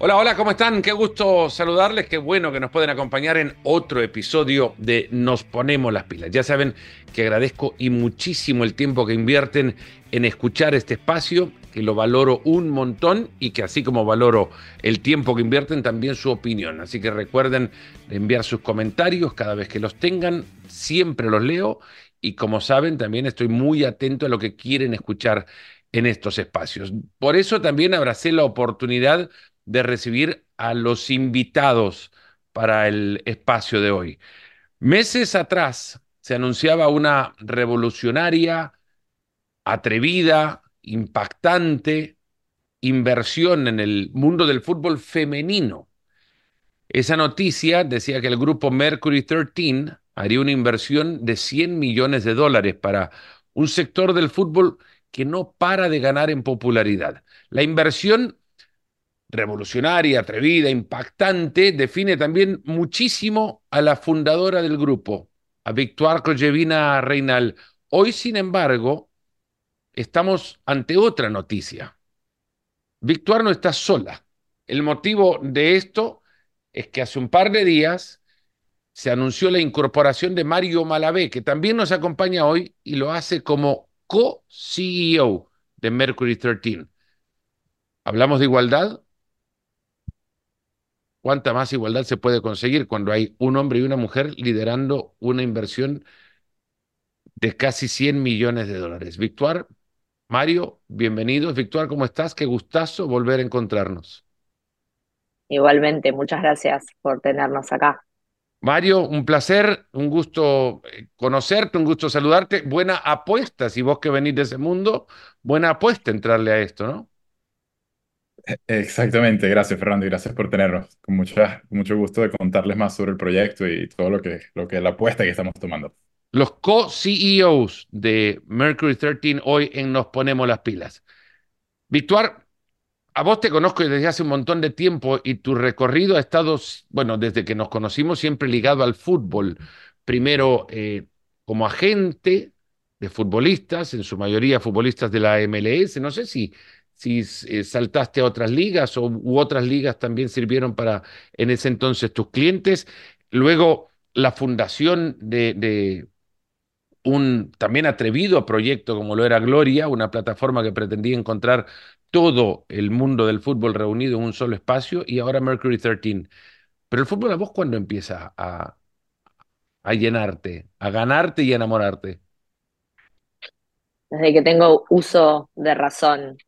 Hola, hola, ¿cómo están? Qué gusto saludarles, qué bueno que nos pueden acompañar en otro episodio de Nos ponemos las pilas. Ya saben que agradezco y muchísimo el tiempo que invierten en escuchar este espacio, que lo valoro un montón y que así como valoro el tiempo que invierten, también su opinión. Así que recuerden enviar sus comentarios cada vez que los tengan, siempre los leo y como saben, también estoy muy atento a lo que quieren escuchar en estos espacios. Por eso también abracé la oportunidad de recibir a los invitados para el espacio de hoy. Meses atrás se anunciaba una revolucionaria, atrevida, impactante inversión en el mundo del fútbol femenino. Esa noticia decía que el grupo Mercury 13 haría una inversión de 100 millones de dólares para un sector del fútbol que no para de ganar en popularidad. La inversión revolucionaria, atrevida, impactante, define también muchísimo a la fundadora del grupo, a Victoire Kojevina Reinal. Hoy, sin embargo, estamos ante otra noticia. Victoire no está sola. El motivo de esto es que hace un par de días se anunció la incorporación de Mario Malavé, que también nos acompaña hoy y lo hace como co-CEO de Mercury 13. ¿Hablamos de igualdad? ¿Cuánta más igualdad se puede conseguir cuando hay un hombre y una mujer liderando una inversión de casi 100 millones de dólares? Victoire, Mario, bienvenidos. Victoire, ¿cómo estás? Qué gustazo volver a encontrarnos. Igualmente, muchas gracias por tenernos acá. Mario, un placer, un gusto eh, conocerte, un gusto saludarte. Buena apuesta, si vos que venís de ese mundo, buena apuesta entrarle a esto, ¿no? Exactamente, gracias Fernando y gracias por tenernos. Con, mucha, mucho gusto de contarles más sobre el proyecto y todo lo que, lo que la apuesta que estamos tomando. Los co-CEOs de Mercury 13 hoy en Nos Ponemos las Pilas. Victoire, a vos te conozco desde hace un montón de tiempo y tu recorrido ha estado, bueno, desde que nos conocimos siempre ligado al fútbol. Primero eh, como agente de futbolistas, en su mayoría futbolistas de la MLS. No sé si si eh, saltaste a otras ligas o, u otras ligas también sirvieron para en ese entonces tus clientes. Luego la fundación de, un también atrevido proyecto como lo era Gloria, una plataforma que pretendía encontrar todo el mundo del fútbol reunido en un solo espacio y ahora Mercury 13. Pero el fútbol a vos cuando empieza a, a llenarte, a ganarte y a enamorarte. Desde que tengo uso de razón,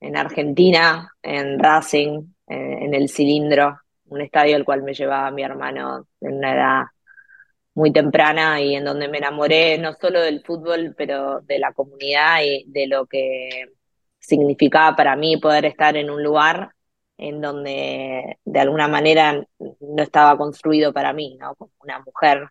en Argentina, en Racing, en el Cilindro, un estadio al cual me llevaba mi hermano en una edad muy temprana y en donde me enamoré no solo del fútbol, pero de la comunidad y de lo que significaba para mí poder estar en un lugar en donde de alguna manera no estaba construido para mí, ¿no? Como una mujer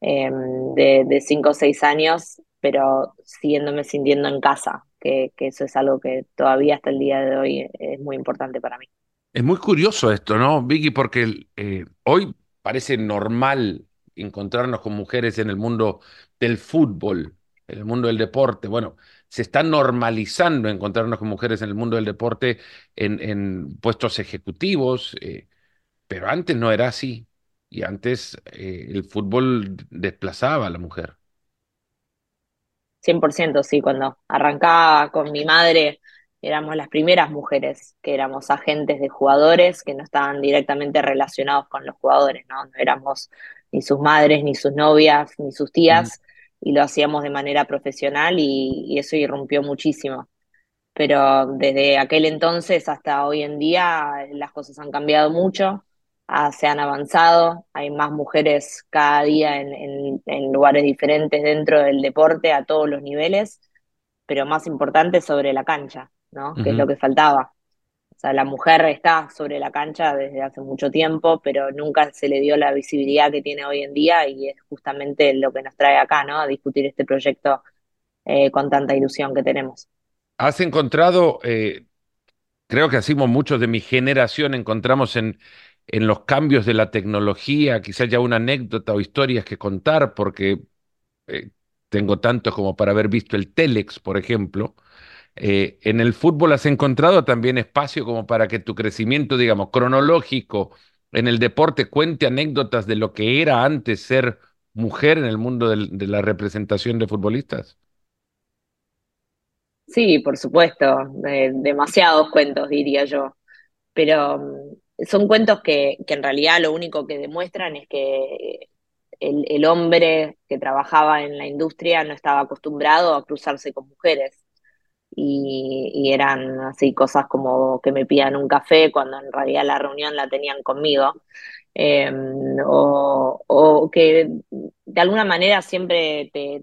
em, de, de cinco o seis años, pero siguiéndome sintiendo en casa, que, eso es algo que todavía hasta el día de hoy es muy importante para mí. Es muy curioso esto, ¿no, Vicky? Porque eh, hoy parece normal encontrarnos con mujeres en el mundo del fútbol, en el mundo del deporte. Bueno, se está normalizando encontrarnos con mujeres en el mundo del deporte en, puestos ejecutivos, eh, pero antes no era así. Y antes eh, el fútbol desplazaba a la mujer. 100%, sí, cuando arrancaba con mi madre éramos las primeras mujeres que éramos agentes de jugadores que no estaban directamente relacionados con los jugadores, ¿no? No éramos ni sus madres, ni sus novias, ni sus tías, y lo hacíamos de manera profesional y, y eso irrumpió muchísimo. Pero desde aquel entonces hasta hoy en día las cosas han cambiado mucho se han avanzado, hay más mujeres cada día en, lugares diferentes dentro del deporte a todos los niveles, pero más importante sobre la cancha, ¿no? Que es lo que faltaba. O sea, la mujer está sobre la cancha desde hace mucho tiempo, pero nunca se le dio la visibilidad que tiene hoy en día y es justamente lo que nos trae acá, ¿no? A discutir este proyecto eh, con tanta ilusión que tenemos. Has encontrado, eh, creo que así muchos de mi generación encontramos en, en los cambios de la tecnología, quizás ya una anécdota o historias que contar, porque eh, tengo tanto como para haber visto el Telex, por ejemplo, eh, ¿en el fútbol has encontrado también espacio como para que tu crecimiento, digamos, cronológico en el deporte cuente anécdotas de lo que era antes ser mujer en el mundo de la representación de futbolistas? Sí, por supuesto, demasiados cuentos, diría yo. pero mm, son cuentos que, que en realidad lo único que demuestran es que el, el hombre que trabajaba en la industria no estaba acostumbrado a cruzarse con mujeres y, y eran así cosas como que me pidan un café cuando en realidad la reunión la tenían conmigo. Eh, o, o que de alguna manera siempre te,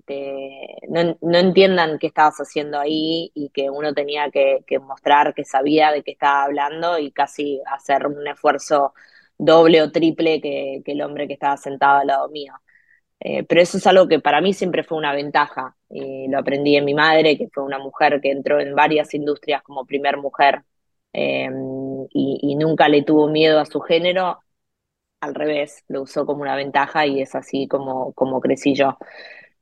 no, no entiendan qué estabas haciendo ahí y que uno tenía que, mostrar que sabía de qué estaba hablando y casi hacer un esfuerzo doble o triple que, el hombre que estaba sentado al lado mío. Eh, pero eso es algo que para mí siempre fue una ventaja. Y lo aprendí en mi madre, que fue una mujer que entró en varias industrias como primer mujer eh, y nunca le tuvo miedo a su género. Al revés, lo usó como una ventaja y es así como, como crecí yo.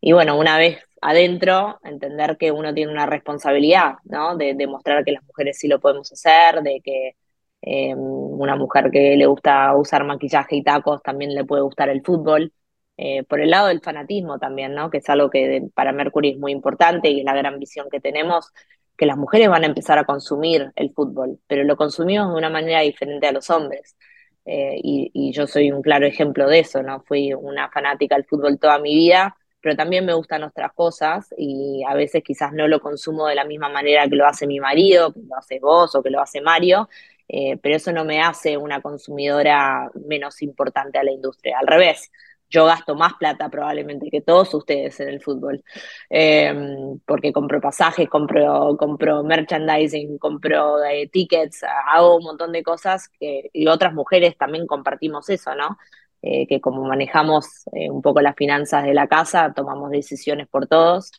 Y bueno, una vez adentro, entender que uno tiene una responsabilidad, ¿no? De demostrar que las mujeres sí lo podemos hacer, de que eh, una mujer que le gusta usar maquillaje y tacos también le puede gustar el fútbol. Eh, por el lado del fanatismo también, ¿no? Que es algo que para Mercury es muy importante y es la gran visión que tenemos, que las mujeres van a empezar a consumir el fútbol, pero lo consumimos de una manera diferente a los hombres. Eh, y, yo soy un claro ejemplo de eso, ¿no? Fui una fanática del fútbol toda mi vida pero también me gustan otras cosas y a veces quizás no lo consumo de la misma manera que lo hace mi marido, que lo hace vos o que lo hace Mario, eh, pero eso no me hace una consumidora menos importante a la industria. Al revés, yo gasto más plata probablemente que todos ustedes en el fútbol, eh, porque compro pasajes, compro, compro merchandising, compro eh, tickets, hago un montón de cosas y otras mujeres también compartimos eso, ¿no? eh, que como manejamos un poco las finanzas de la casa, tomamos decisiones por todos.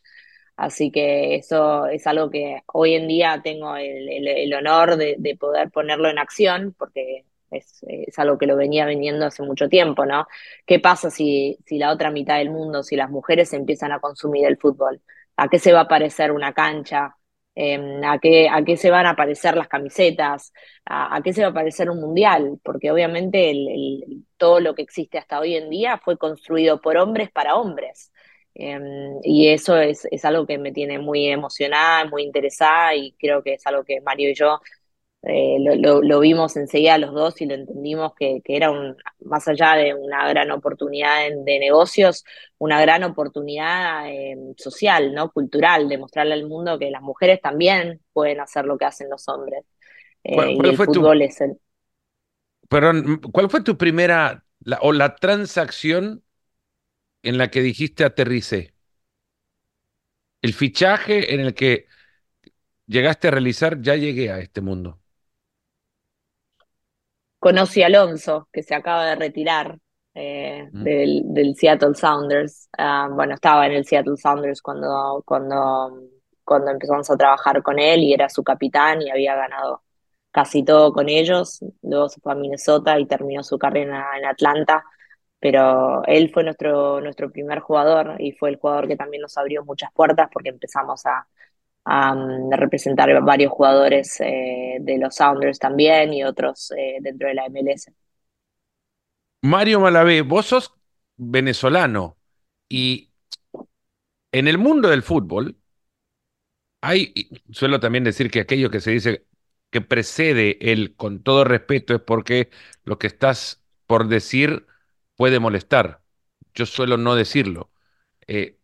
Así que eso es algo que hoy en día tengo el honor de, de, poder ponerlo en acción, porque es, es, algo que lo venía viniendo hace mucho tiempo, ¿no? ¿Qué pasa si, si la otra mitad del mundo, si las mujeres empiezan a consumir el fútbol? ¿A qué se va a parecer una cancha? Eh, a, qué, a qué se van a parecer las camisetas, a, qué se va a parecer un mundial, porque obviamente el, todo lo que existe hasta hoy en día fue construido por hombres para hombres. Eh, y eso es, es, algo que me tiene muy emocionada, muy interesada y creo que es algo que Mario y yo eh, lo, lo, lo, vimos enseguida los dos y lo entendimos que, que, era un, más allá de una gran oportunidad de, de negocios, una gran oportunidad eh, social, ¿no? cultural, de mostrarle al mundo que las mujeres también pueden hacer lo que hacen los hombres. Eh, ¿Cuál, cuál y el fue fútbol tu, es el... Perdón, ¿cuál fue tu primera la, o la transacción en la que dijiste aterricé? El fichaje en el que llegaste a realizar, ya llegué a este mundo. Conocí a Alonso, que se acaba de retirar eh, Mm. del, del Seattle Sounders. Ah, bueno, estaba en el Seattle Sounders cuando, cuando, cuando empezamos a trabajar con él y era su capitán y había ganado casi todo con ellos. Luego se fue a Minnesota y terminó su carrera en Atlanta. Pero él fue nuestro, nuestro primer jugador y fue el jugador que también nos abrió muchas puertas porque empezamos a um, representar varios jugadores eh, de los Sounders también y otros eh, dentro de la MLS. Mario Malavé, vos sos venezolano y en el mundo del fútbol hay, suelo también decir que aquello que se dice que precede el con todo respeto es porque lo que estás por decir puede molestar. Yo suelo no decirlo. Eh,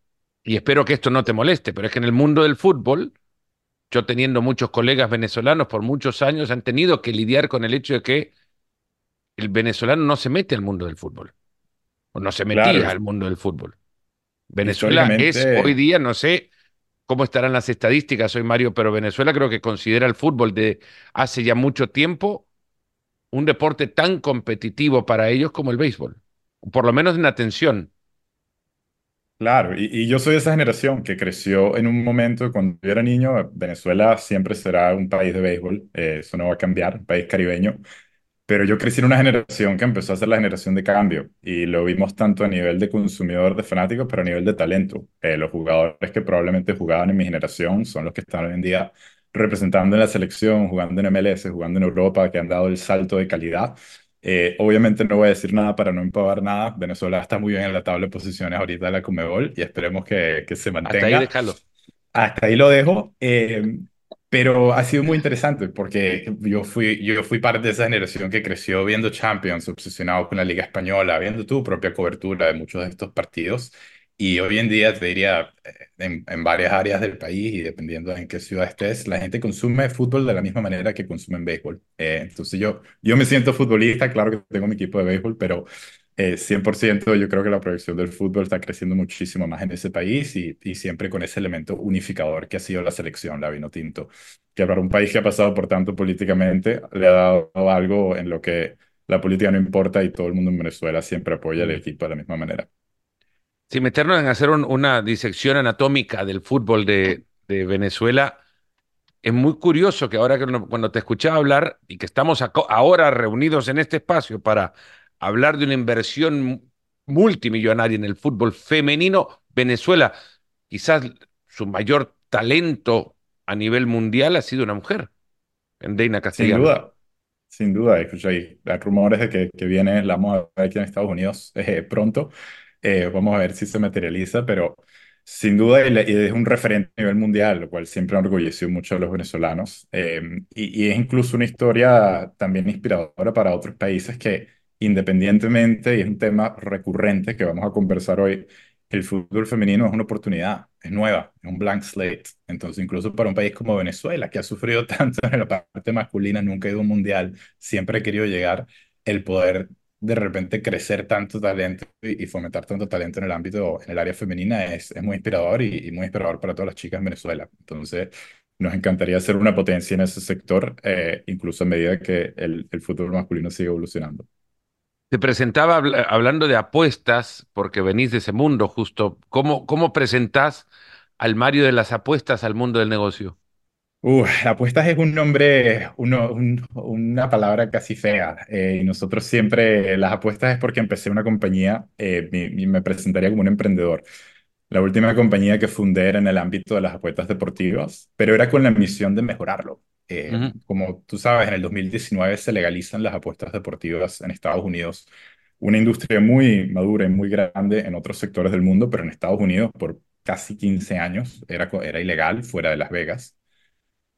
y espero que esto no te moleste, pero es que en el mundo del fútbol, yo teniendo muchos colegas venezolanos por muchos años, han tenido que lidiar con el hecho de que el venezolano no se mete al mundo del fútbol, o no se metía Claro. al mundo del fútbol. Venezuela es hoy día, no sé cómo estarán las estadísticas hoy, Mario, pero Venezuela creo que considera el fútbol de hace ya mucho tiempo un deporte tan competitivo para ellos como el béisbol, por lo menos en atención. Claro, y, yo soy de esa generación que creció en un momento cuando yo era niño, Venezuela siempre será un país de béisbol, eh, eso no va a cambiar, un país caribeño, pero yo crecí en una generación que empezó a ser la generación de cambio y lo vimos tanto a nivel de consumidor, de fanáticos, pero a nivel de talento. Eh, los jugadores que probablemente jugaban en mi generación son los que están hoy en día representando en la selección, jugando en MLS, jugando en Europa, que han dado el salto de calidad. Eh, obviamente no voy a decir nada para no empavar nada. Venezuela está muy bien en la tabla de posiciones ahorita de la Comebol y esperemos que, que se mantenga. Hasta ahí déjalo. Hasta ahí lo dejo. Eh, pero ha sido muy interesante porque yo fui, yo fui parte de esa generación que creció viendo Champions, obsesionado con la Liga Española, viendo tu propia cobertura de muchos de estos partidos. Y hoy en día, te diría, en, en, varias áreas del país y dependiendo de en qué ciudad estés, la gente consume fútbol de la misma manera que consumen béisbol. Eh, entonces yo, yo me siento futbolista, claro que tengo mi equipo de béisbol, pero eh, 100% yo creo que la proyección del fútbol está creciendo muchísimo más en ese país y, y siempre con ese elemento unificador que ha sido la selección, la vino tinto, que para un país que ha pasado por tanto políticamente le ha dado algo en lo que la política no importa y todo el mundo en Venezuela siempre apoya al mm. equipo de la misma manera. Sin meternos en hacer una disección anatómica del fútbol de, de, Venezuela, es muy curioso que ahora que cuando te escuchaba hablar y que estamos ahora reunidos en este espacio para hablar de una inversión multimillonaria en el fútbol femenino, Venezuela, quizás su mayor talento a nivel mundial ha sido una mujer, en Deina Castellano. Sin duda, sin duda, escuché ahí rumores de que, que viene la moda aquí en Estados Unidos eh, pronto. Eh, vamos a ver si se materializa, pero sin duda es un referente a nivel mundial, lo cual siempre enorgulleció mucho a los venezolanos. Eh, y, y, es incluso una historia también inspiradora para otros países que independientemente, y es un tema recurrente que vamos a conversar hoy, el fútbol femenino es una oportunidad, es nueva, es un blank slate. Entonces, incluso para un país como Venezuela, que ha sufrido tanto en la parte masculina, nunca ha ido a un mundial, siempre ha querido llegar, el poder de repente crecer tanto talento y, fomentar tanto talento en el ámbito, en el área femenina, es, es muy inspirador y, muy inspirador para todas las chicas en Venezuela. Entonces, nos encantaría ser una potencia en ese sector, eh, incluso a medida que el, el fútbol masculino sigue evolucionando. Te presentaba hablando de apuestas, porque venís de ese mundo justo. ¿Cómo, cómo presentás al Mario de las apuestas al mundo del negocio? Uh, apuestas es un nombre, uno, una palabra casi fea. Eh, y nosotros siempre, las apuestas es porque empecé una compañía eh, y me presentaría como un emprendedor. La última compañía que fundé era en el ámbito de las apuestas deportivas, pero era con la misión de mejorarlo. Eh, como tú sabes, en el 2019 se legalizan las apuestas deportivas en Estados Unidos, una industria muy madura y muy grande en otros sectores del mundo, pero en Estados Unidos por casi 15 años era, era ilegal fuera de Las Vegas.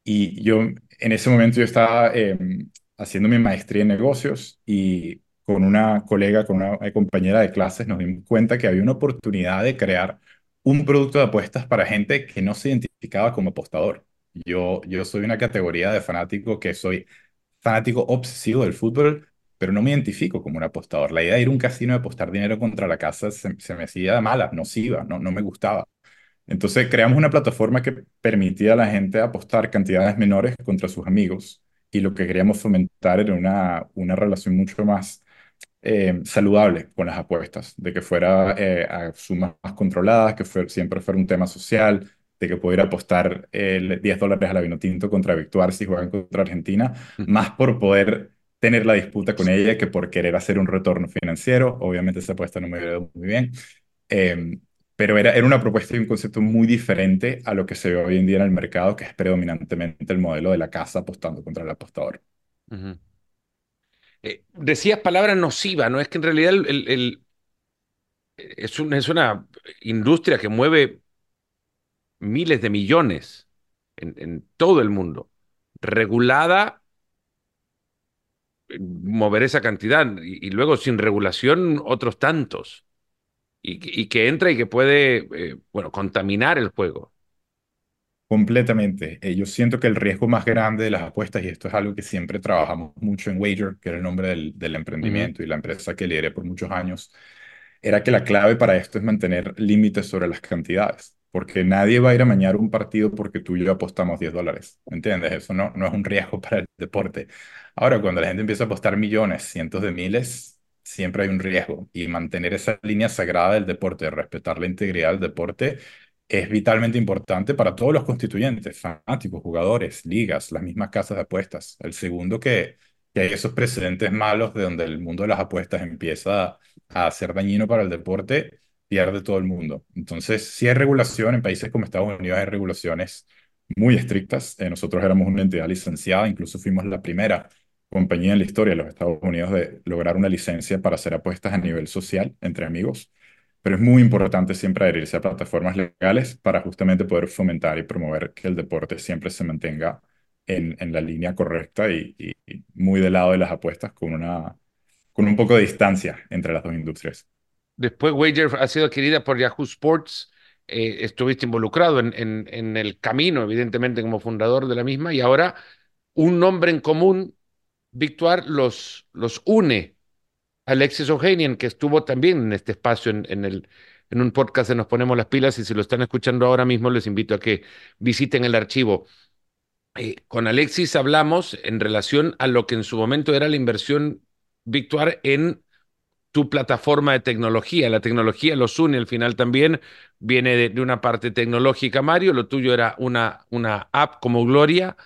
Y yo en ese momento yo estaba em, haciendo mi maestría en negocios y con una colega, con una compañera de clases, nos dimos cuenta que había una oportunidad de crear un producto de apuestas para gente que no se identificaba como apostador. Yo, yo soy una categoría de fanático que soy fanático obsesivo del fútbol, pero no me identifico como un apostador. La idea de ir a un casino y apostar dinero contra la casa se, me hacía mala, nociva, no, no me gustaba. Entonces creamos una plataforma que permitía a la gente apostar cantidades menores contra sus amigos y lo que queríamos fomentar era una, una relación mucho más eh, saludable con las apuestas, de que fuera eh, a sumas más controladas, que siempre fuera un tema social, de que pudiera apostar el 10 dólares a la Vinotinto contra Victuar si juegan contra Argentina, más por poder tener la disputa con ella que por querer hacer un retorno financiero. Obviamente esa apuesta no me ido muy bien, em, pero era, era una propuesta y un concepto muy diferente a lo que se ve hoy en día en el mercado, que es predominantemente el modelo de la casa apostando contra el apostador. Eh, decías palabra nociva, ¿no? Es que en realidad el, es, es una industria que mueve miles de millones en, todo el mundo. Regulada, mover esa cantidad y, luego sin regulación otros tantos. Y, que entra y que puede, eh, bueno, contaminar el juego. Completamente. Eh, yo siento que el riesgo más grande de las apuestas, y esto es algo que siempre trabajamos mucho en Wager, que era el nombre del, emprendimiento y la empresa que lideré por muchos años, era que la clave para esto es mantener límites sobre las cantidades porque nadie va a ir a mañar un partido porque tú y yo apostamos 10 dólares, ¿entiendes? Eso no, no es un riesgo para el deporte. Ahora, cuando la gente empieza a apostar millones, cientos de miles, siempre hay un riesgo y mantener esa línea sagrada del deporte, respetar la integridad del deporte, es vitalmente importante para todos los constituyentes, fanáticos, jugadores, ligas, las mismas casas de apuestas. El segundo que, que hay esos precedentes malos de donde el mundo de las apuestas empieza a ser dañino para el deporte, pierde todo el mundo. Entonces, si hay regulación, en países como Estados Unidos hay regulaciones muy estrictas. Eh, nosotros éramos una entidad licenciada, incluso fuimos la primera compañía en la historia de los Estados Unidos de lograr una licencia para hacer apuestas a nivel social entre amigos. Pero es muy importante siempre adherirse a plataformas legales para justamente poder fomentar y promover que el deporte siempre se mantenga en, en la línea correcta y, y, muy del lado de las apuestas con, una, con un poco de distancia entre las dos industrias. Después Wager ha sido adquirida por Yahoo Sports. Eh, estuviste involucrado en, en, en, el camino, evidentemente, como fundador de la misma, y ahora un nombre en común, Victoire, los, los une. Alexis Ohanian, que estuvo también en este espacio en, en, el, en un podcast de Nos Ponemos las Pilas, y si lo están escuchando ahora mismo, les invito a que visiten el archivo. Eh, con Alexis hablamos en relación a lo que en su momento era la inversión Victoire en tu plataforma de tecnología. La tecnología los une al final también, viene de, de, una parte tecnológica, Mario, lo tuyo era una, una app como Gloria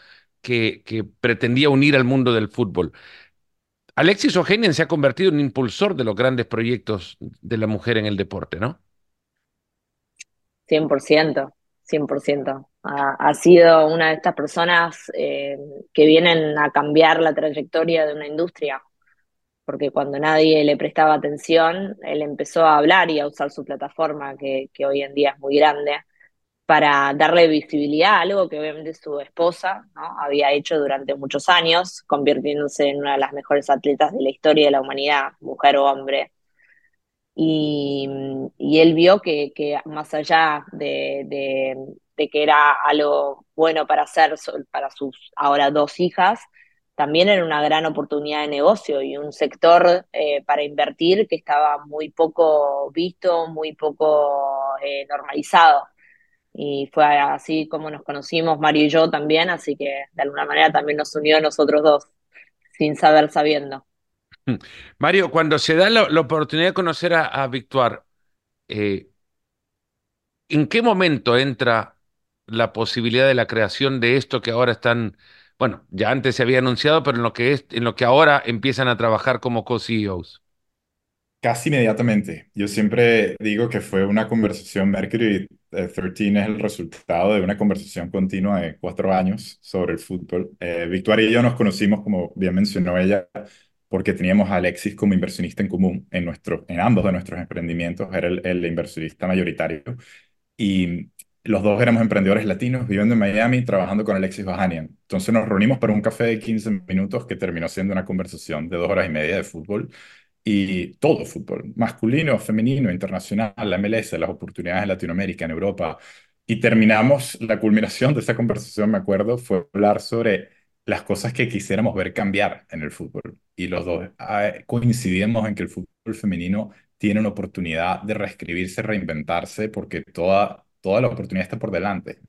que, pretendía unir al mundo del fútbol. Alexis Ohanian se ha convertido en impulsor de los grandes proyectos de la mujer en el deporte, ¿no? 100%, 100%. Ha, ha sido una de estas personas eh, que vienen a cambiar la trayectoria de una industria, porque cuando nadie le prestaba atención, él empezó a hablar y a usar su plataforma, que hoy en día es muy grande, para darle visibilidad a algo que obviamente su esposa ¿no? había hecho durante muchos años, convirtiéndose en una de las mejores atletas de la historia de la humanidad, mujer o hombre. Y, él vio que, más allá de, que era algo bueno para hacer para sus ahora dos hijas, también era una gran oportunidad de negocio y un sector eh, para invertir que estaba muy poco visto, muy poco eh, normalizado y fue así como nos conocimos Mario y yo también, así que de alguna manera también nos unió a nosotros dos, sin saber sabiendo. Mario, cuando se da la, oportunidad de conocer a, a Victoire, eh, ¿en qué momento entra la posibilidad de la creación de esto que ahora están, bueno, ya antes se había anunciado, pero en lo que es, en lo que ahora empiezan a trabajar como co-CEOs? Casi inmediatamente. Yo siempre digo que fue una conversación, Mercury 13 es el resultado de una conversación continua de cuatro años sobre el fútbol. Eh, Victoria y yo nos conocimos, como bien mencionó ella, porque teníamos a Alexis como inversionista en común en, nuestro, en ambos de nuestros emprendimientos, era el, el inversionista mayoritario. Y los dos éramos emprendedores latinos viviendo en Miami, trabajando con Alexis Ohanian. Entonces nos reunimos para un café de 15 minutos que terminó siendo una conversación de dos horas y media de fútbol y todo fútbol, masculino, femenino, internacional, la MLS, las oportunidades en Latinoamérica, en Europa. Y terminamos, la culminación de esa conversación, me acuerdo, fue hablar sobre las cosas que quisiéramos ver cambiar en el fútbol. Y los dos ah, coincidimos en que el fútbol femenino tiene una oportunidad de reescribirse, reinventarse, porque toda, toda la oportunidad está por delante.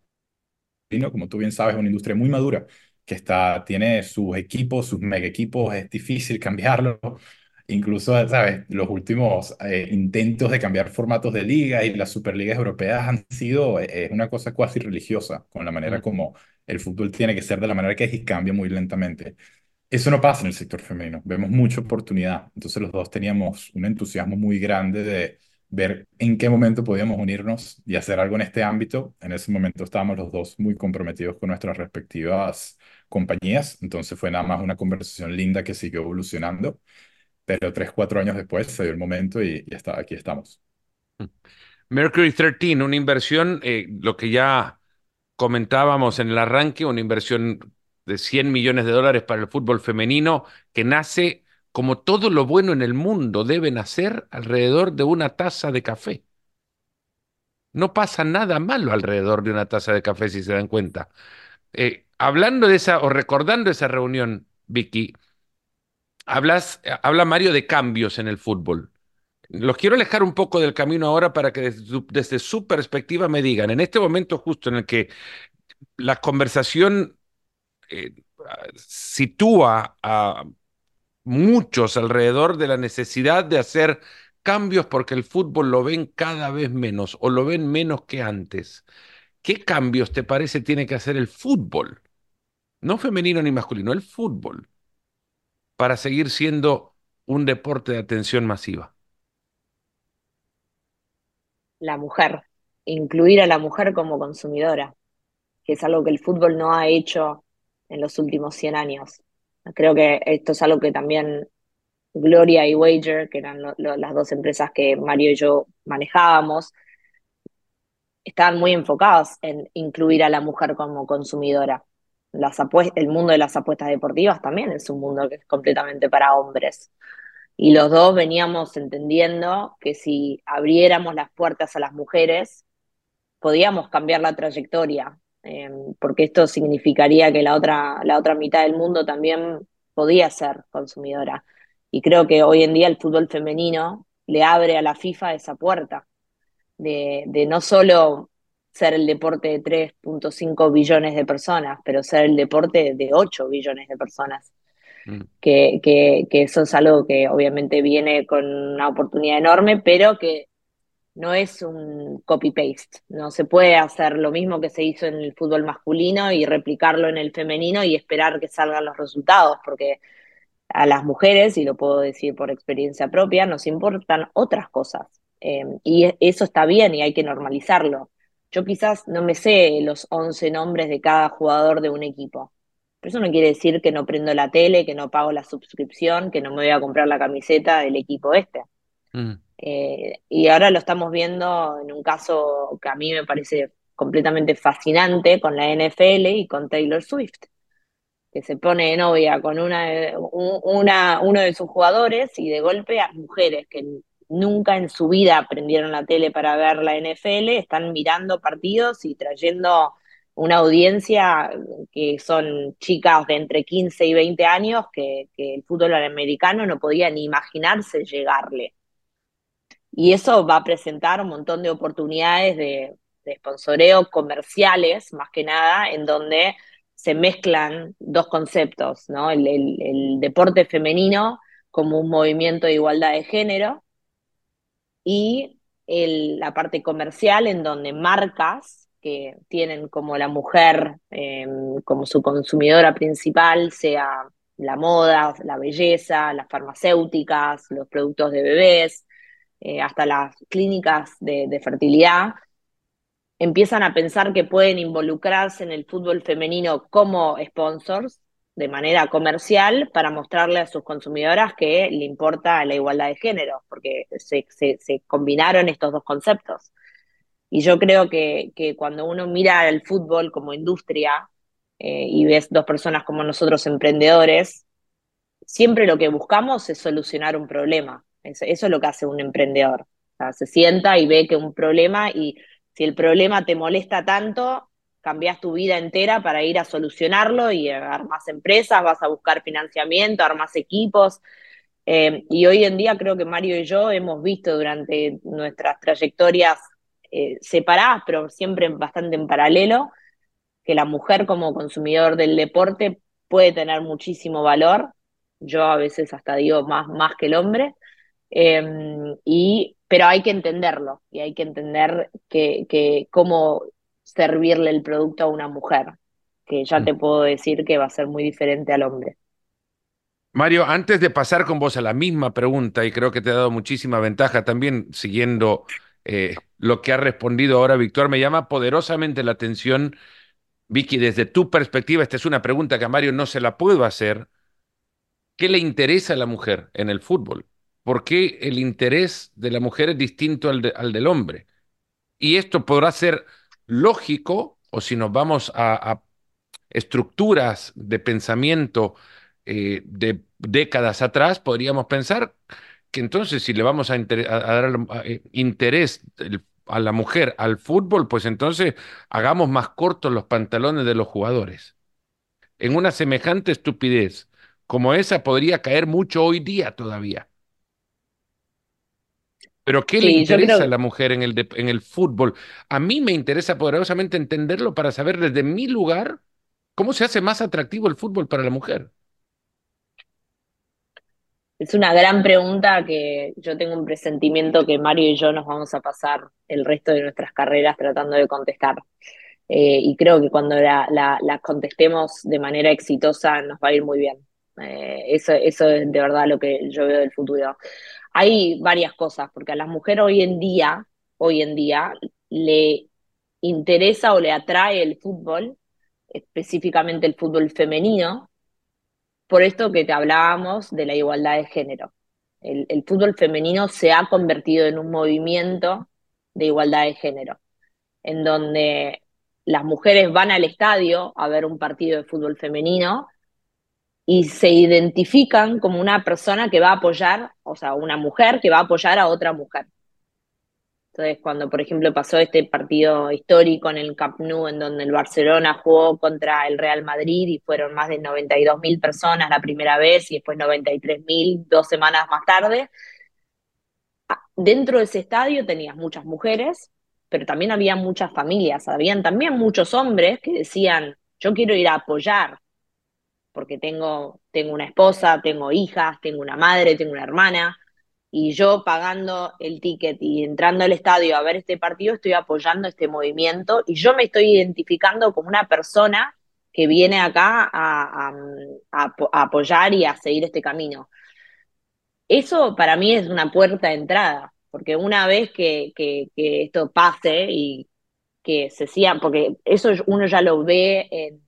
Como tú bien sabes, es una industria muy madura, que está, tiene sus equipos, sus mega equipos, es difícil cambiarlo Incluso, ¿sabes? Los últimos eh, intentos de cambiar formatos de liga y las superligas europeas han sido eh, una cosa cuasi religiosa, con la manera como el fútbol tiene que ser de la manera que es y cambia muy lentamente. Eso no pasa en el sector femenino, vemos mucha oportunidad. Entonces los dos teníamos un entusiasmo muy grande de ver en qué momento podíamos unirnos y hacer algo en este ámbito. En ese momento estábamos los dos muy comprometidos con nuestras respectivas compañías, entonces fue nada más una conversación linda que siguió evolucionando pero tres, cuatro años después se dio el momento y, aquí estamos. Mercury 13, una inversión, eh, lo que ya comentábamos en el arranque, una inversión de 100 millones de dólares para el fútbol femenino que nace como todo lo bueno en el mundo debe nacer alrededor de una taza de café. No pasa nada malo alrededor de una taza de café, si se dan cuenta. Eh, hablando de esa o recordando esa reunión, Vicky, hablas, habla Mario de cambios en el fútbol. Los quiero alejar un poco del camino ahora para que desde su, perspectiva me digan, en este momento justo en el que la conversación eh, sitúa a muchos alrededor de la necesidad de hacer cambios porque el fútbol lo ven cada vez menos o lo ven menos que antes. ¿Qué cambios te parece tiene que hacer el fútbol? No femenino ni masculino, el fútbol para seguir siendo un deporte de atención masiva? La mujer, incluir a la mujer como consumidora, que es algo que el fútbol no ha hecho en los últimos 100 años. Creo que esto es algo que también Gloria y Wager, que eran las dos empresas que Mario y yo manejábamos, estaban muy enfocados en incluir a la mujer como consumidora. Las el mundo de las apuestas deportivas también es un mundo que es completamente para hombres. Y los dos veníamos entendiendo que si abriéramos las puertas a las mujeres, podíamos cambiar la trayectoria, em, porque esto significaría que la otra, la otra mitad del mundo también podía ser consumidora. Y creo que hoy en día el fútbol femenino le abre a la FIFA esa puerta de, de no solo ser el deporte de 3.5 billones de personas, pero ser el deporte de 8 billones de personas. Mm. Que, que, que, eso es algo que obviamente viene con una oportunidad enorme, pero que no es un copy-paste. No se puede hacer lo mismo que se hizo en el fútbol masculino y replicarlo en el femenino y esperar que salgan los resultados, porque a las mujeres, y lo puedo decir por experiencia propia, nos importan otras cosas. Eh, y eso está bien y hay que normalizarlo. Yo quizás no me sé los 11 nombres de cada jugador de un equipo. Pero eso no quiere decir que no prendo la tele, que no pago la suscripción, que no me voy a comprar la camiseta del equipo este. Mm. Eh, y ahora lo estamos viendo en un caso que a mí me parece completamente fascinante con la NFL y con Taylor Swift, que se pone de novia con una, una, uno de sus jugadores y de golpe a mujeres que nunca en su vida aprendieron la tele para ver la NFL, están mirando partidos y trayendo una audiencia que son chicas de entre 15 y 20 años que, el fútbol americano no podía ni imaginarse llegarle. Y eso va a presentar un montón de oportunidades de, de sponsoreo comerciales, más que nada, en donde se mezclan dos conceptos, ¿no? el deporte femenino como un movimiento de igualdad de género y la parte comercial en donde marcas que tienen como la mujer em, como su consumidora principal, sea la moda, la belleza, las farmacéuticas, los productos de bebés, eh, hasta las clínicas de fertilidad, empiezan a pensar que pueden involucrarse en el fútbol femenino como sponsors de manera comercial para mostrarle a sus consumidoras que le importa la igualdad de género, porque se, combinaron estos dos conceptos. Y yo creo que, que cuando uno mira el fútbol como industria eh, y ves dos personas como nosotros emprendedores, siempre lo que buscamos es solucionar un problema. Eso, es lo que hace un emprendedor. se sienta y ve que un problema y si el problema te molesta tanto, cambias tu vida entera para ir a solucionarlo y armas empresas, vas a buscar financiamiento, armas equipos. Eh, y hoy en día creo que Mario y yo hemos visto durante nuestras trayectorias eh, separadas, pero siempre bastante en paralelo, que la mujer como consumidor del deporte puede tener muchísimo valor. Yo a veces hasta digo más, más que el hombre. Eh, y, pero hay que entenderlo y hay que entender que, que cómo servirle el producto a una mujer, que ya mm. te puedo decir que va a ser muy diferente al hombre. Mario, antes de pasar con vos a la misma pregunta, y creo que te ha dado muchísima ventaja también siguiendo eh, lo que ha respondido ahora Víctor, me llama poderosamente la atención, Vicky, desde tu perspectiva, esta es una pregunta que a Mario no se la puedo hacer, ¿qué le interesa a la mujer en el fútbol? ¿Por qué el interés de la mujer es distinto al, al del hombre? Y esto podrá ser lógico, o si nos vamos a, estructuras de pensamiento eh, de décadas atrás, podríamos pensar que entonces si le vamos a, dar eh, interés a la mujer al fútbol, pues entonces hagamos más cortos los pantalones de los jugadores. En una semejante estupidez como esa podría caer mucho hoy día todavía. Pero ¿qué le interesa a la mujer en el, en el fútbol? A mí me interesa poderosamente entenderlo para saber desde mi lugar cómo se hace más atractivo el fútbol para la mujer. Es una gran pregunta que yo tengo un presentimiento que Mario y yo nos vamos a pasar el resto de nuestras carreras tratando de contestar. Eh, y creo que cuando la, la, contestemos de manera exitosa nos va a ir muy bien. Eh, eso, eso es de verdad lo que yo veo del futuro hay varias cosas, porque a las mujeres hoy en día, hoy en día, le interesa o le atrae el fútbol específicamente el fútbol femenino, por esto que te hablábamos de la igualdad de género. El, el, fútbol femenino se ha convertido en un movimiento de igualdad de género, en donde las mujeres van al estadio a ver un partido de fútbol femenino y se identifican como una persona que va a apoyar, o sea, una mujer que va a apoyar a otra mujer. Entonces, cuando, por ejemplo, pasó este partido histórico en el Camp Nou, en donde el Barcelona jugó contra el Real Madrid y fueron más de 92 mil personas la primera vez y después 93 mil dos semanas más tarde, dentro de ese estadio tenías muchas mujeres, pero también había muchas familias, habían también muchos hombres que decían, yo quiero ir a apoyar, porque tengo, tengo una esposa, tengo hijas, tengo una madre, tengo una hermana, y yo pagando el ticket y entrando al estadio a ver este partido, estoy apoyando este movimiento y yo me estoy identificando como una persona que viene acá a, apoyar y a seguir este camino. Eso para mí es una puerta de entrada, porque una vez que, que, esto pase y que se siga, porque eso uno ya lo ve en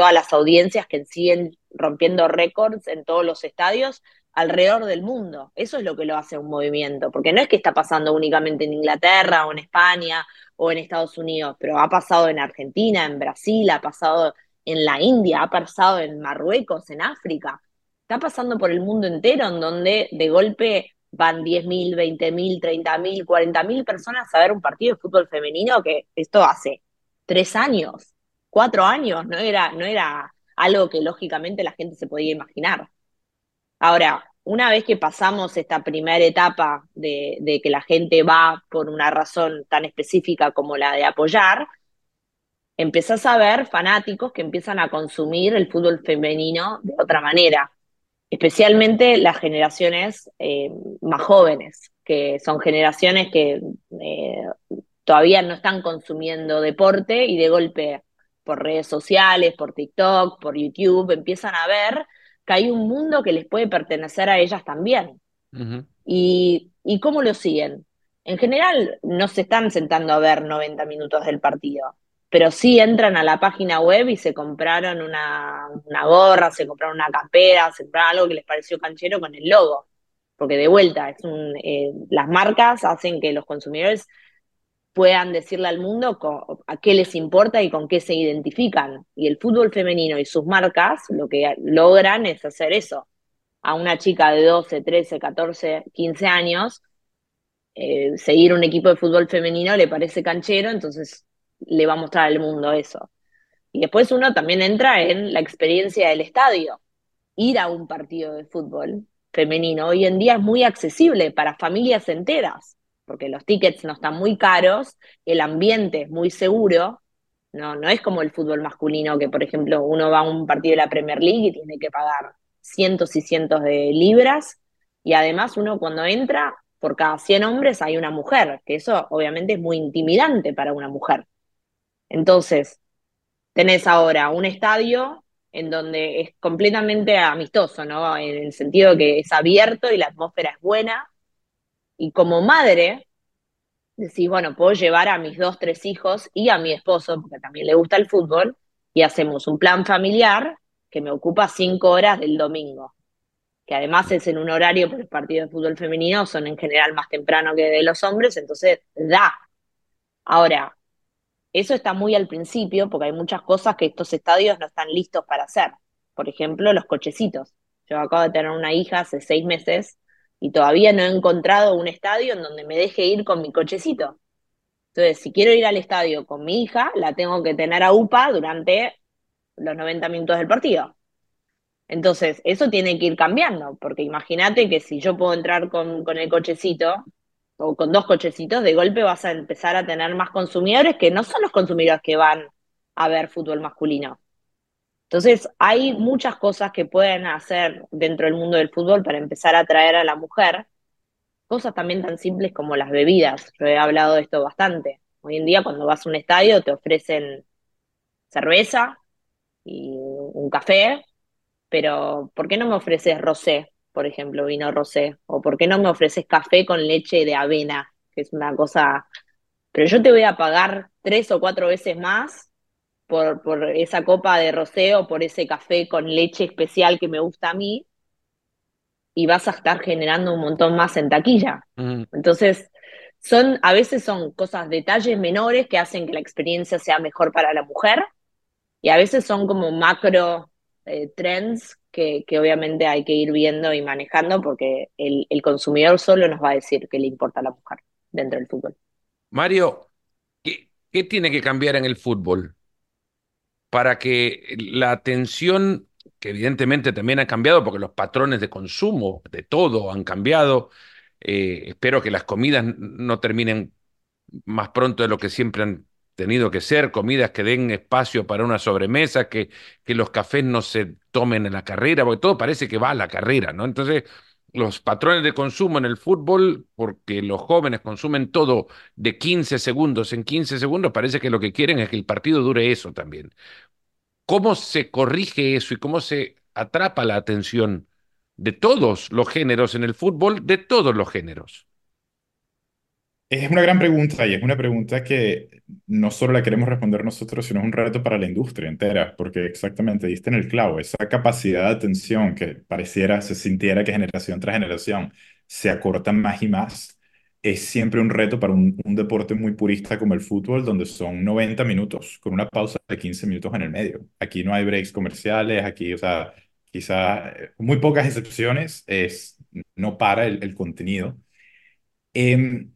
todas las audiencias que siguen rompiendo récords en todos los estadios, alrededor del mundo. Eso es lo que lo hace un movimiento, porque no es que está pasando únicamente en Inglaterra o en España o en Estados Unidos, pero ha pasado en Argentina, en Brasil, ha pasado en la India, ha pasado en Marruecos, en África. Está pasando por el mundo entero, en donde de golpe van 10.000, 20.000, 30.000, 40.000 personas a ver un partido de fútbol femenino que esto hace tres años, cuatro años, no era, no era algo que lógicamente la gente se podía imaginar. Ahora, una vez que pasamos esta primera etapa de, que la gente va por una razón tan específica como la de apoyar, empezás a ver fanáticos que empiezan a consumir el fútbol femenino de otra manera, especialmente las generaciones eh, más jóvenes, que son generaciones que eh, todavía no están consumiendo deporte y de golpe por redes sociales, por TikTok, por YouTube, empiezan a ver que hay un mundo que les puede pertenecer a ellas también. y, ¿Y cómo lo siguen? En general no se están sentando a ver 90 minutos del partido, pero sí entran a la página web y se compraron una, una gorra, se compraron una campera, se compraron algo que les pareció canchero con el logo. Porque de vuelta, es un, eh, las marcas hacen que los consumidores puedan decirle al mundo a qué les importa y con qué se identifican. Y el fútbol femenino y sus marcas lo que logran es hacer eso. A una chica de 12, 13, 14, 15 años, eh, seguir un equipo de fútbol femenino le parece canchero, entonces le va a mostrar al mundo eso. Y después uno también entra en la experiencia del estadio. Ir a un partido de fútbol femenino hoy en día es muy accesible para familias enteras porque los tickets no están muy caros, el ambiente es muy seguro, no, no es como el fútbol masculino, que por ejemplo uno va a un partido de la Premier League y tiene que pagar cientos y cientos de libras, y además uno cuando entra, por cada 100 hombres hay una mujer, que eso obviamente es muy intimidante para una mujer. Entonces, tenés ahora un estadio en donde es completamente amistoso, ¿no? En el sentido que es abierto y la atmósfera es buena, y como madre, decís, bueno, puedo llevar a mis dos, tres hijos y a mi esposo, porque también le gusta el fútbol, y hacemos un plan familiar que me ocupa cinco horas del domingo, que además es en un horario, por el partido de fútbol femenino son en general más temprano que de los hombres, entonces da. Ahora, eso está muy al principio, porque hay muchas cosas que estos estadios no están listos para hacer. Por ejemplo, los cochecitos. Yo acabo de tener una hija hace seis meses y todavía no he encontrado un estadio en donde me deje ir con mi cochecito. Entonces, si quiero ir al estadio con mi hija, la tengo que tener a UPA durante los 90 minutos del partido. Entonces, eso tiene que ir cambiando, porque imagínate que si yo puedo entrar con, con, el cochecito o con dos cochecitos, de golpe vas a empezar a tener más consumidores que no son los consumidores que van a ver fútbol masculino. Entonces, hay muchas cosas que pueden hacer dentro del mundo del fútbol para empezar a atraer a la mujer, cosas también tan simples como las bebidas. Yo he hablado de esto bastante. Hoy en día, cuando vas a un estadio, te ofrecen cerveza y un café, pero ¿por qué no me ofreces rosé, por ejemplo, vino rosé? ¿O por qué no me ofreces café con leche de avena, que es una cosa... Pero yo te voy a pagar tres o cuatro veces más por, por esa copa de roseo, por ese café con leche especial que me gusta a mí, y vas a estar generando un montón más en taquilla. Entonces, son, a veces son cosas, detalles menores que hacen que la experiencia sea mejor para la mujer, y a veces son como macro eh, trends que, que, obviamente hay que ir viendo y manejando porque el, el consumidor solo nos va a decir qué le importa a la mujer dentro del fútbol. Mario, ¿qué, ¿qué, tiene que cambiar en el fútbol para que la atención, que evidentemente también ha cambiado porque los patrones de consumo de todo han cambiado, eh, espero que las comidas no terminen más pronto de lo que siempre han tenido que ser, comidas que den espacio para una sobremesa, que, que los cafés no se tomen en la carrera, porque todo parece que va a la carrera, ¿no? Entonces, los patrones de consumo en el fútbol, porque los jóvenes consumen todo de 15 segundos en 15 segundos, parece que lo que quieren es que el partido dure eso también. ¿Cómo se corrige eso y cómo se atrapa la atención de todos los géneros en el fútbol, de todos los géneros? Es una gran pregunta y es una pregunta que no solo la queremos responder nosotros, sino es un reto para la industria entera, porque exactamente diste en el clavo, esa capacidad de atención que pareciera, se sintiera que generación tras generación se acorta más y más, es siempre un reto para un, deporte muy purista como el fútbol, donde son 90 minutos con una pausa de 15 minutos en el medio. Aquí no hay breaks comerciales, aquí, o sea, quizá eh, muy pocas excepciones, es, no para el, contenido. Eh,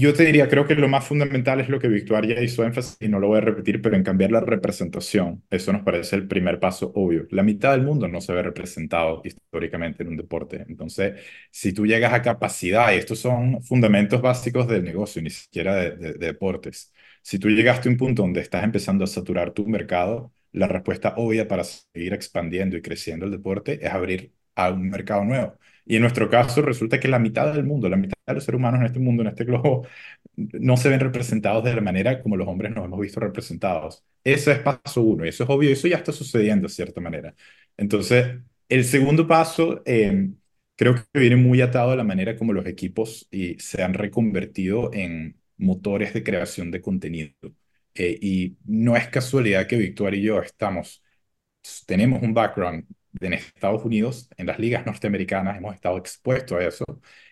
yo te diría, creo que lo más fundamental es lo que Victoria hizo énfasis, y no lo voy a repetir, pero en cambiar la representación. Eso nos parece el primer paso obvio. La mitad del mundo no se ve representado históricamente en un deporte. Entonces, si tú llegas a capacidad, y estos son fundamentos básicos del negocio, ni siquiera de, de, de deportes. Si tú llegaste a un punto donde estás empezando a saturar tu mercado, la respuesta obvia para seguir expandiendo y creciendo el deporte es abrir a un mercado nuevo. Y en nuestro caso resulta que la mitad del mundo, la mitad de los seres humanos en este mundo, en este globo, no se ven representados de la manera como los hombres nos hemos visto representados. Ese es paso uno, eso es obvio, eso ya está sucediendo de cierta manera. Entonces, el segundo paso eh, creo que viene muy atado a la manera como los equipos y, se han reconvertido en motores de creación de contenido. Eh, y no es casualidad que Victoria y yo estamos, tenemos un background en Estados Unidos, en las ligas norteamericanas, hemos estado expuestos a eso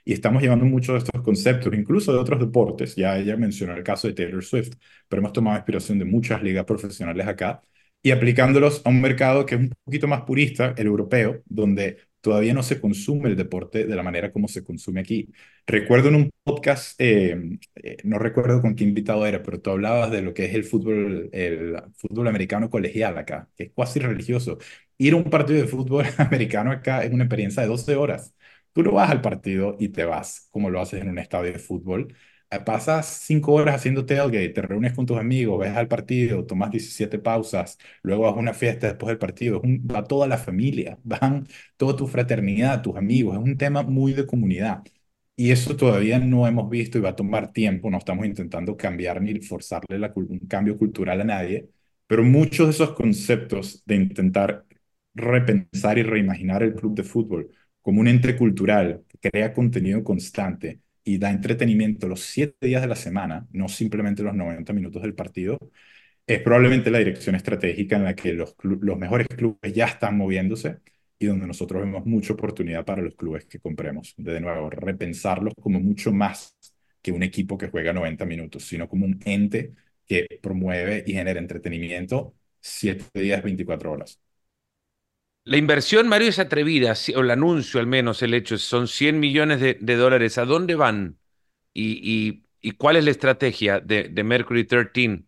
y estamos llevando muchos de estos conceptos, incluso de otros deportes. Ya ella mencionó el caso de Taylor Swift, pero hemos tomado inspiración de muchas ligas profesionales acá y aplicándolos a un mercado que es un poquito más purista, el europeo, donde todavía no se consume el deporte de la manera como se consume aquí. Recuerdo en un podcast, eh, eh, no recuerdo con qué invitado era, pero tú hablabas de lo que es el fútbol, el fútbol americano colegial acá, que es casi religioso. Ir a un partido de fútbol americano acá es una experiencia de 12 horas. Tú no vas al partido y te vas, como lo haces en un estadio de fútbol, pasas cinco horas haciendo tailgate, te reúnes con tus amigos, ves al partido, tomas 17 pausas, luego vas una fiesta después del partido, va toda la familia, van toda tu fraternidad, tus amigos, es un tema muy de comunidad. Y eso todavía no hemos visto y va a tomar tiempo, no estamos intentando cambiar ni forzarle la, un cambio cultural a nadie, pero muchos de esos conceptos de intentar repensar y reimaginar el club de fútbol como un ente cultural que crea contenido constante, y da entretenimiento los siete días de la semana, no simplemente los 90 minutos del partido, es probablemente la dirección estratégica en la que los, los mejores clubes ya están moviéndose y donde nosotros vemos mucha oportunidad para los clubes que compremos. De, nuevo, repensarlos como mucho más que un equipo que juega 90 minutos, sino como un ente que promueve y genera entretenimiento siete días, 24 horas. La inversión, Mario, es atrevida, o el anuncio al menos, el hecho, son 100 millones de, dólares. ¿A dónde van? ¿Y, cuál es la estrategia de, Mercury 13?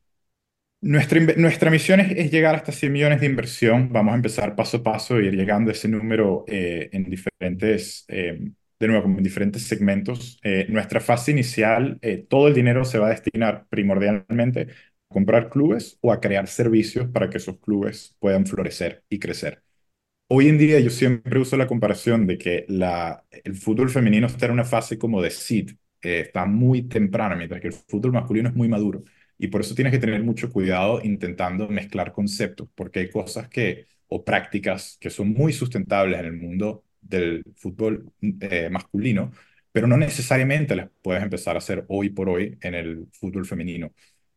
Nuestra, misión es, es, llegar hasta 100 millones de inversión. Vamos a empezar paso a paso y ir llegando a ese número eh, en diferentes, eh, de nuevo, en diferentes segmentos. Eh, nuestra fase inicial, todo el dinero se va a destinar primordialmente a comprar clubes o a crear servicios para que esos clubes puedan florecer y crecer. Hoy en día yo siempre uso la comparación de que el fútbol femenino está en una fase como de seed, eh, está muy temprana, mientras que el fútbol masculino es muy maduro. Y por eso tienes que tener mucho cuidado intentando mezclar conceptos, porque hay cosas que, o prácticas que son muy sustentables en el mundo del fútbol eh, masculino, pero no necesariamente las puedes empezar a hacer hoy por hoy en el fútbol femenino.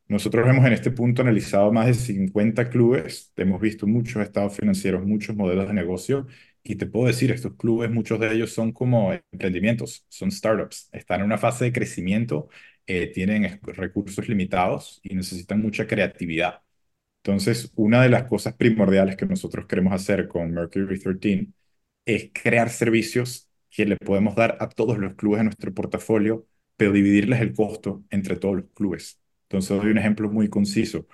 Nosotros hemos en este punto analizado más de 50 clubes, hemos visto muchos estados financieros, muchos modelos de negocio y te puedo decir, estos clubes, muchos de ellos son como emprendimientos, son startups, están en una fase de crecimiento, eh, tienen recursos limitados y necesitan mucha creatividad. Entonces, una de las cosas primordiales que nosotros queremos hacer con Mercury 13 es crear servicios que le podemos dar a todos los clubes de nuestro portafolio, pero dividirles el costo entre todos los clubes. Entonces, doy un ejemplo muy conciso.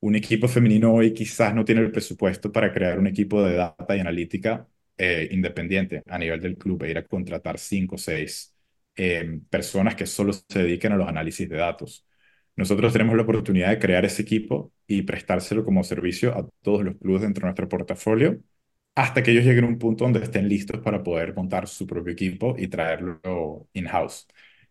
Un equipo femenino hoy quizás no tiene el presupuesto para crear un equipo de data y analítica eh, independiente a nivel del club e ir a contratar cinco o seis eh, personas que solo se dediquen a los análisis de datos. Nosotros tenemos la oportunidad de crear ese equipo y prestárselo como servicio a todos los clubes dentro de nuestro portafolio hasta que ellos lleguen a un punto donde estén listos para poder montar su propio equipo y traerlo in-house.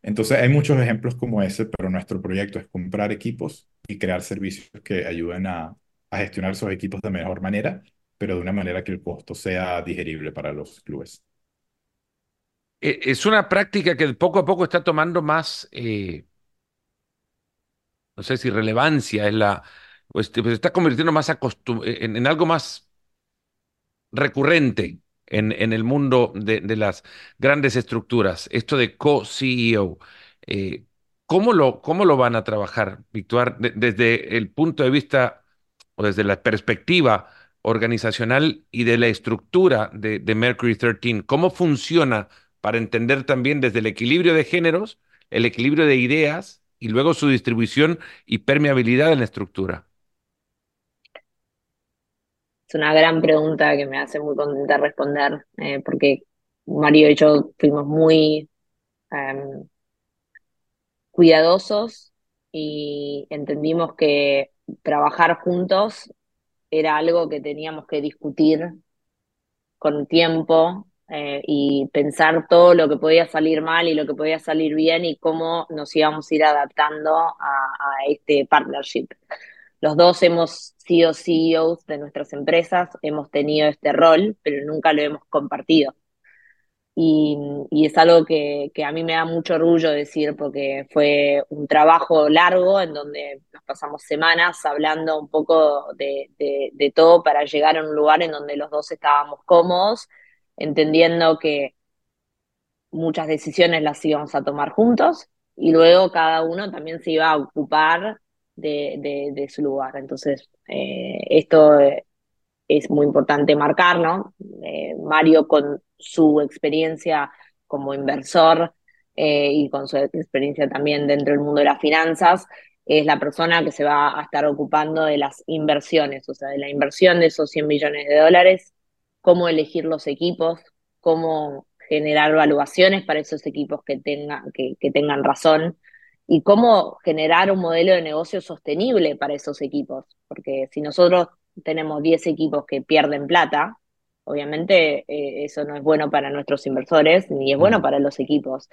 Entonces hay muchos ejemplos como ese, pero nuestro proyecto es comprar equipos y crear servicios que ayuden a, gestionar esos equipos de mejor manera, pero de una manera que el costo sea digerible para los clubes. E, es una práctica que poco a poco está tomando más, eh, no sé si relevancia, es la, pues, pues está convirtiendo más en, en algo más recurrente en, el mundo de, las grandes estructuras, esto de co-CEO. Eh, ¿cómo, lo, ¿Cómo lo van a trabajar, Victor, desde el punto de vista o desde la perspectiva organizacional y de la estructura de Mercury 13? ¿Cómo funciona para entender también desde el equilibrio de géneros, el equilibrio de ideas y luego su distribución y permeabilidad en la estructura? Una gran pregunta que me hace muy contenta responder, eh, porque Mario y yo fuimos muy um, cuidadosos y entendimos que trabajar juntos era algo que teníamos que discutir con tiempo eh, y pensar todo lo que podía salir mal y lo que podía salir bien y cómo nos íbamos a ir adaptando a, a este partnership. Los dos hemos sido CEOs de nuestras empresas, hemos tenido este rol, pero nunca lo hemos compartido. Y, es algo que, a mí me da mucho orgullo decir porque fue un trabajo largo en donde nos pasamos semanas hablando un poco de, de todo para llegar a un lugar en donde los dos estábamos cómodos, entendiendo que muchas decisiones las íbamos a tomar juntos y luego cada uno también se iba a ocupar de, de, su lugar. Entonces, eh, esto es muy importante marcar, ¿no? Eh, Mario con su experiencia como inversor eh, y con su experiencia también dentro del mundo de las finanzas, es la persona que se va a estar ocupando de las inversiones, o sea, de la inversión de esos 100 millones de dólares, cómo elegir los equipos, cómo generar evaluaciones para esos equipos que, tengan que, que tengan razón, y cómo generar un modelo de negocio sostenible para esos equipos. Porque si nosotros tenemos 10 equipos que pierden plata, obviamente eh, eso no es bueno para nuestros inversores ni es bueno para los equipos.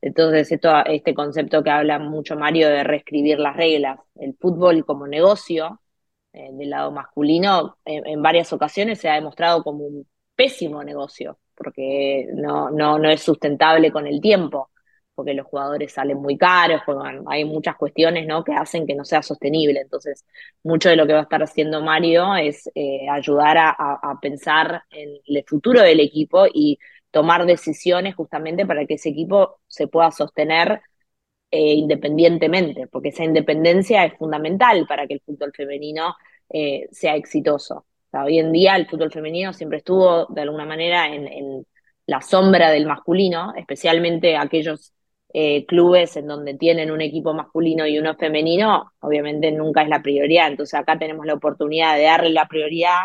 Entonces, esto, este concepto que habla mucho Mario de reescribir las reglas, el fútbol como negocio eh, del lado masculino, en, varias ocasiones se ha demostrado como un pésimo negocio, porque no, no, no es sustentable con el tiempo porque los jugadores salen muy caros, hay muchas cuestiones ¿no? que hacen que no sea sostenible. Entonces, mucho de lo que va a estar haciendo Mario es eh, ayudar a, pensar en el futuro del equipo y tomar decisiones justamente para que ese equipo se pueda sostener eh, independientemente, porque esa independencia es fundamental para que el fútbol femenino eh, sea exitoso. hoy en día el fútbol femenino siempre estuvo de alguna manera en la sombra del masculino, especialmente aquellos eh, clubes en donde tienen un equipo masculino y uno femenino, obviamente nunca es la prioridad. Entonces acá tenemos la oportunidad de darle la prioridad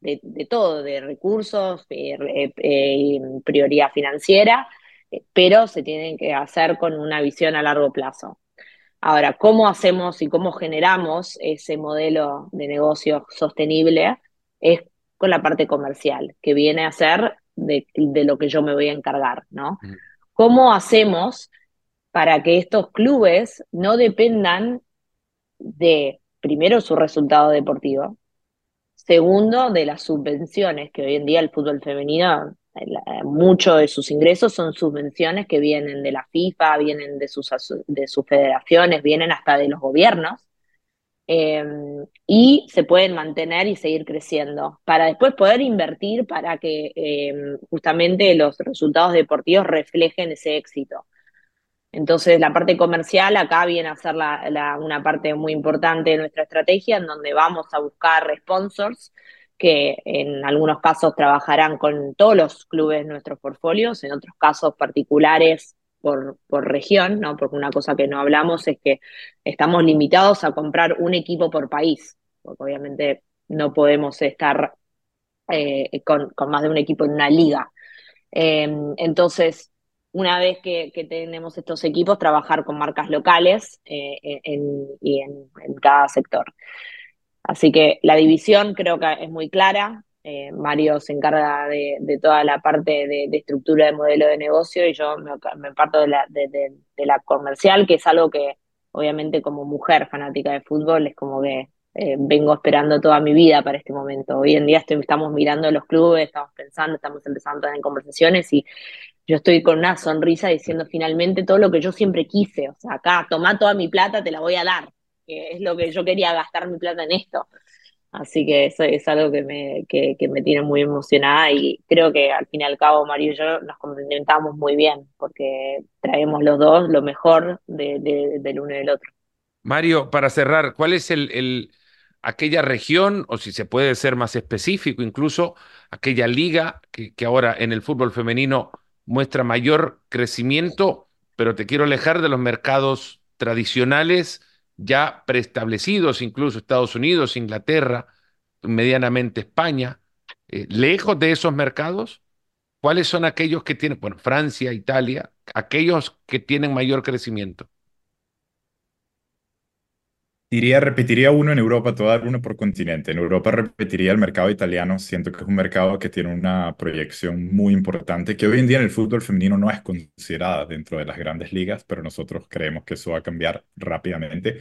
de, todo, de recursos, eh, eh, prioridad financiera, pero se tienen que hacer con una visión a largo plazo. Ahora, ¿cómo hacemos y cómo generamos ese modelo de negocio sostenible? Es con la parte comercial, que viene a ser de, de lo que yo me voy a encargar, ¿no? ¿Cómo hacemos para que estos clubes no dependan de, primero, su resultado deportivo, segundo, de las subvenciones, que hoy en día el fútbol femenino, muchos de sus ingresos son subvenciones que vienen de la FIFA, vienen de sus, de sus federaciones, vienen hasta de los gobiernos. Em, y se pueden mantener y seguir creciendo para después poder invertir para que em, justamente los resultados deportivos reflejen ese éxito. Entonces, la parte comercial acá viene a ser una parte muy importante de nuestra estrategia, en donde vamos a buscar sponsors que en algunos casos trabajarán con todos los clubes de nuestros portfolios, en otros casos particulares por, por región, ¿no? Porque una cosa que no hablamos es que estamos limitados a comprar un equipo por país, porque obviamente no podemos estar eh, con, más de un equipo en una liga. Em, entonces, una vez que, tenemos estos equipos, trabajar con marcas locales eh, en, y en, cada sector. Así que la división creo que es muy clara. Eh, Mario se encarga de, toda la parte de, estructura de modelo de negocio y yo me, parto de la, de, la comercial, que es algo que obviamente como mujer fanática de fútbol es como que eh, vengo esperando toda mi vida para este momento. Hoy en día estamos mirando los clubes, estamos pensando, estamos empezando a tener conversaciones y yo estoy con una sonrisa diciendo finalmente todo lo que yo siempre quise. O sea, acá, toma toda mi plata, te la voy a dar, que es lo que yo quería gastar mi plata en esto. Así que eso es algo que me, que, me tiene muy emocionada y creo que al fin y al cabo Mario y yo nos complementamos muy bien porque traemos los dos lo mejor del uno y del otro. Mario, para cerrar, ¿cuál es el, el, aquella región, o si se puede ser más específico, incluso aquella liga que, que ahora en el fútbol femenino muestra mayor crecimiento, pero te quiero alejar de los mercados tradicionales ya preestablecidos, incluso Estados Unidos, Inglaterra, medianamente España, eh, lejos de esos mercados, ¿cuáles son aquellos que tienen, bueno, Francia, Italia, aquellos que tienen mayor crecimiento? Diría, repetiría uno en Europa, todo uno por continente. En Europa repetiría el mercado italiano. Siento que es un mercado que tiene una proyección muy importante, que hoy en día en el fútbol femenino no es considerada dentro de las grandes ligas, pero nosotros creemos que eso va a cambiar rápidamente.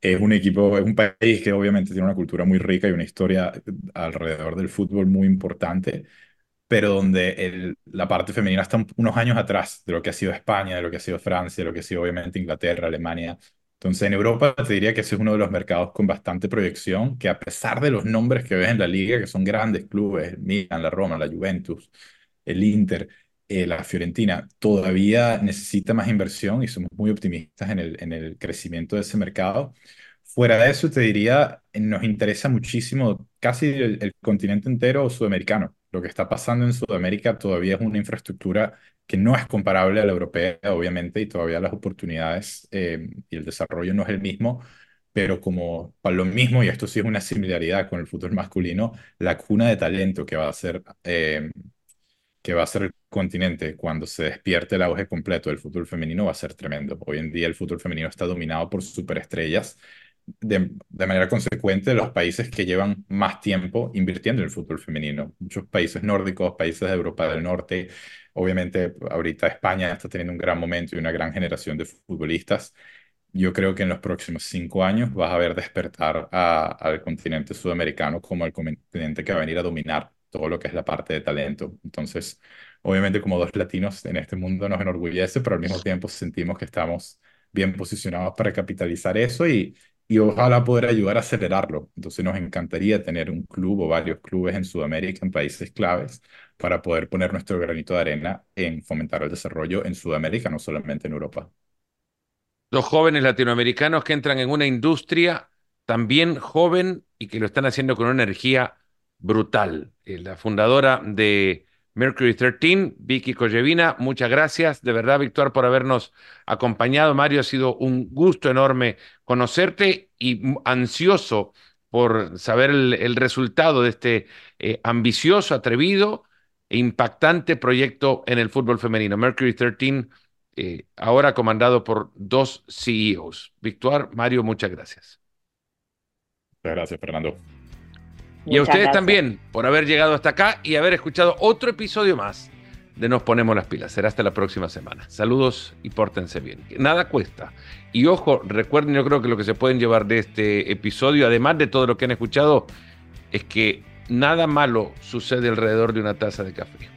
Es un equipo, es un país que obviamente tiene una cultura muy rica y una historia alrededor del fútbol muy importante, pero donde la parte femenina está unos años atrás de lo que ha sido España, de lo que ha sido Francia, de lo que ha sido obviamente Inglaterra, Alemania. Entonces, en Europa te diría que ese es uno de los mercados con bastante proyección, que a pesar de los nombres que ves en la liga, que son grandes clubes, Milan, la Roma, la Juventus, el Inter, eh, la Fiorentina, todavía necesita más inversión y somos muy optimistas en el, en el crecimiento de ese mercado. Fuera de eso, te diría, nos interesa muchísimo casi el continente entero sudamericano. Lo que está pasando en Sudamérica todavía es una infraestructura que no es comparable a la europea, obviamente, y todavía las oportunidades eh, y el desarrollo no es el mismo, pero como para lo mismo, y esto sí es una similaridad con el fútbol masculino, la cuna de talento que va a ser, eh, que va a ser el continente cuando se despierte el auge completo del fútbol femenino va a ser tremendo. Hoy en día el fútbol femenino está dominado por superestrellas de, manera consecuente los países que llevan más tiempo invirtiendo en el fútbol femenino. Muchos países nórdicos, países de Europa del Norte, obviamente ahorita España está teniendo un gran momento y una gran generación de futbolistas. Yo creo que en los próximos cinco años vas a ver despertar al continente sudamericano como el continente que va a venir a dominar todo lo que es la parte de talento. Entonces, obviamente como dos latinos en este mundo nos enorgullece, pero al mismo tiempo sentimos que estamos bien posicionados para capitalizar eso y, y ojalá poder ayudar a acelerarlo. Entonces nos encantaría tener un club o varios clubes en Sudamérica, en países claves, para poder poner nuestro granito de arena en fomentar el desarrollo en Sudamérica, no solamente en Europa. Los jóvenes latinoamericanos que entran en una industria también joven y que lo están haciendo con una energía brutal. Eh, la fundadora de Mercury 13, Vicky Collevina, muchas gracias. De verdad, Víctor, por habernos acompañado. Mario, ha sido un gusto enorme conocerte y ansioso por saber el, resultado de este eh, ambicioso, atrevido e impactante proyecto en el fútbol femenino. Mercury 13, eh, ahora comandado por dos CEOs. Víctor, Mario, muchas gracias. Muchas gracias, Fernando y a ustedes también por haber llegado hasta acá y haber escuchado otro episodio más de Nos Ponemos las Pilas. Será hasta la próxima semana. Saludos y pórtense bien. Nada cuesta. Y ojo, recuerden, yo creo que lo que se pueden llevar de este episodio, además de todo lo que han escuchado, es que nada malo sucede alrededor de una taza de café.